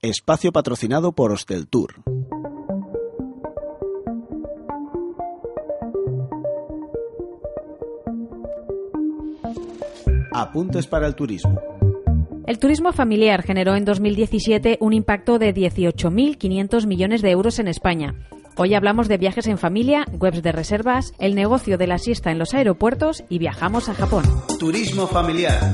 Espacio patrocinado por Hostel Tour. Apuntes para el turismo. El turismo familiar generó en 2017 un impacto de 18.500 millones de euros en España. Hoy hablamos de viajes en familia, webs de reservas, el negocio de la siesta en los aeropuertos y viajamos a Japón. Turismo familiar.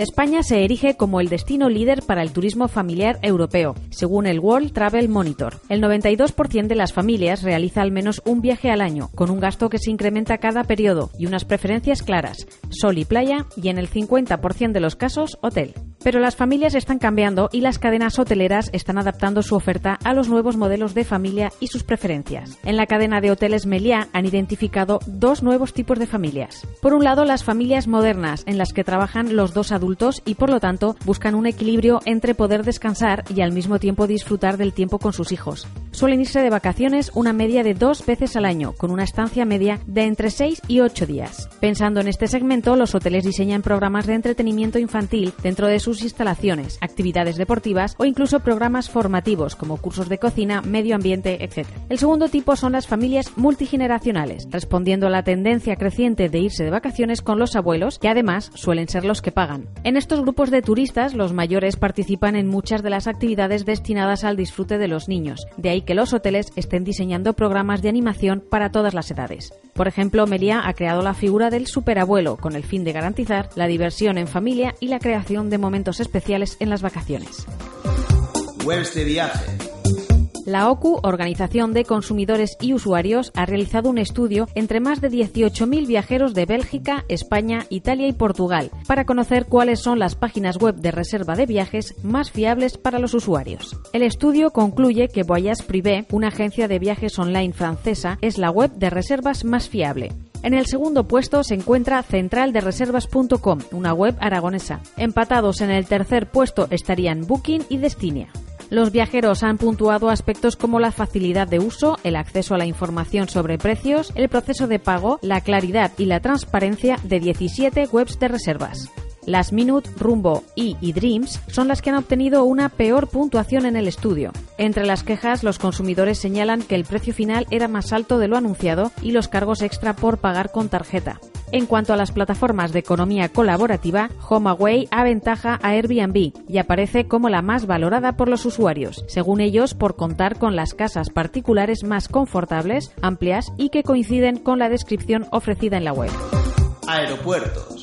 España se erige como el destino líder para el turismo familiar europeo, según el World Travel Monitor. El 92% de las familias realiza al menos un viaje al año, con un gasto que se incrementa cada periodo y unas preferencias claras, sol y playa, y en el 50% de los casos, hotel. Pero las familias están cambiando y las cadenas hoteleras están adaptando su oferta a los nuevos modelos de familia y sus preferencias. En la cadena de hoteles Meliá han identificado dos nuevos tipos de familias. Por un lado, las familias modernas, en las que trabajan los dos adultos y por lo tanto buscan un equilibrio entre poder descansar y al mismo tiempo disfrutar del tiempo con sus hijos. Suelen irse de vacaciones una media de dos veces al año, con una estancia media de entre seis y ocho días. Pensando en este segmento, los hoteles diseñan programas de entretenimiento infantil dentro de sus instalaciones, actividades deportivas o incluso programas formativos como cursos de cocina, medio ambiente, etc. El segundo tipo son las familias multigeneracionales, respondiendo a la tendencia creciente de irse de vacaciones con los abuelos, que además suelen ser los que pagan. En estos grupos de turistas, los mayores participan en muchas de las actividades destinadas al disfrute de los niños, de ahí que los hoteles estén diseñando programas de animación para todas las edades. Por ejemplo, Melia ha creado la figura del superabuelo con el fin de garantizar la diversión en familia y la creación de momentos especiales en las vacaciones. De. La OCU, Organización de Consumidores y Usuarios, ha realizado un estudio entre más de 18.000 viajeros de Bélgica, España, Italia y Portugal para conocer cuáles son las páginas web de reserva de viajes más fiables para los usuarios. El estudio concluye que Voyage Privé, una agencia de viajes online francesa, es la web de reservas más fiable. En el segundo puesto se encuentra centraldereservas.com, una web aragonesa. Empatados en el tercer puesto estarían Booking y Destinia. Los viajeros han puntuado aspectos como la facilidad de uso, el acceso a la información sobre precios, el proceso de pago, la claridad y la transparencia de 17 webs de reservas. Las Minute, Rumbo y Dreams son las que han obtenido una peor puntuación en el estudio. Entre las quejas, los consumidores señalan que el precio final era más alto de lo anunciado y los cargos extra por pagar con tarjeta. En cuanto a las plataformas de economía colaborativa, HomeAway aventaja a Airbnb y aparece como la más valorada por los usuarios, según ellos por contar con las casas particulares más confortables, amplias y que coinciden con la descripción ofrecida en la web. Aeropuertos.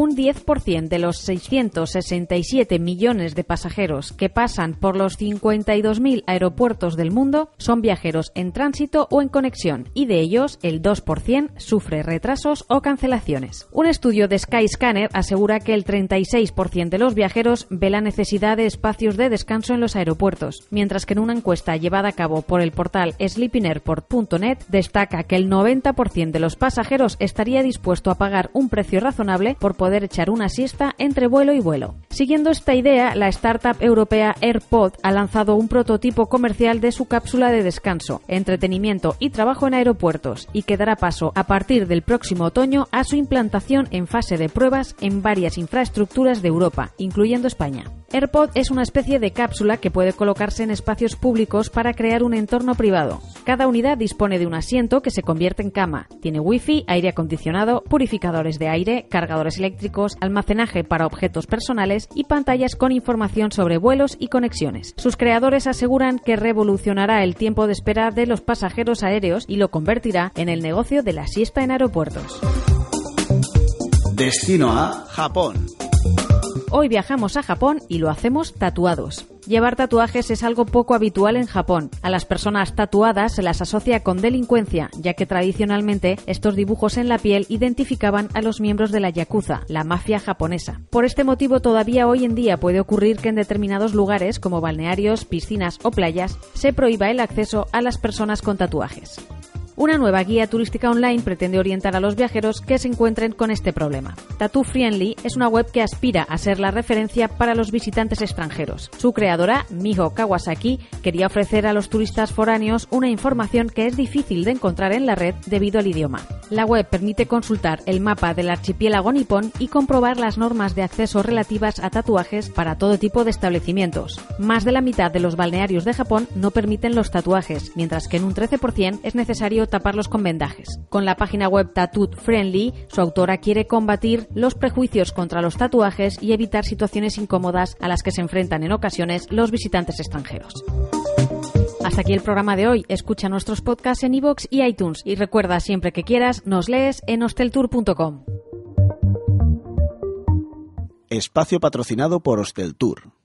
Un 10% de los 667 millones de pasajeros que pasan por los 52.000 aeropuertos del mundo son viajeros en tránsito o en conexión y de ellos el 2% sufre retrasos o cancelaciones. Un estudio de Skyscanner asegura que el 36% de los viajeros ve la necesidad de espacios de descanso en los aeropuertos, mientras que en una encuesta llevada a cabo por el portal sleepinairport.net destaca que el 90% de los pasajeros estaría dispuesto a pagar un precio razonable por poder echar una siesta entre vuelo y vuelo. Siguiendo esta idea, la startup europea AirPod ha lanzado un prototipo comercial de su cápsula de descanso, entretenimiento y trabajo en aeropuertos y que dará paso a partir del próximo otoño a su implantación en fase de pruebas en varias infraestructuras de Europa, incluyendo España. AirPod es una especie de cápsula que puede colocarse en espacios públicos para crear un entorno privado. Cada unidad dispone de un asiento que se convierte en cama. Tiene wifi, aire acondicionado, purificadores de aire, cargadores eléctricos, almacenaje para objetos personales y pantallas con información sobre vuelos y conexiones. Sus creadores aseguran que revolucionará el tiempo de espera de los pasajeros aéreos y lo convertirá en el negocio de la siesta en aeropuertos. Destino a Japón. Hoy viajamos a Japón y lo hacemos tatuados. Llevar tatuajes es algo poco habitual en Japón. A las personas tatuadas se las asocia con delincuencia, ya que tradicionalmente estos dibujos en la piel identificaban a los miembros de la Yakuza, la mafia japonesa. Por este motivo todavía hoy en día puede ocurrir que en determinados lugares como balnearios, piscinas o playas se prohíba el acceso a las personas con tatuajes. Una nueva guía turística online pretende orientar a los viajeros que se encuentren con este problema. Tattoo Friendly es una web que aspira a ser la referencia para los visitantes extranjeros. Su creadora, Miho Kawasaki, quería ofrecer a los turistas foráneos una información que es difícil de encontrar en la red debido al idioma. La web permite consultar el mapa del archipiélago nipón y comprobar las normas de acceso relativas a tatuajes para todo tipo de establecimientos. Más de la mitad de los balnearios de Japón no permiten los tatuajes, mientras que en un 13% es necesario taparlos con vendajes. Con la página web Tattoo Friendly, su autora quiere combatir los prejuicios contra los tatuajes y evitar situaciones incómodas a las que se enfrentan en ocasiones los visitantes extranjeros. Hasta aquí el programa de hoy. Escucha nuestros podcasts en iVoox y iTunes y recuerda siempre que quieras, nos lees en hosteltour.com. Espacio patrocinado por Hosteltour.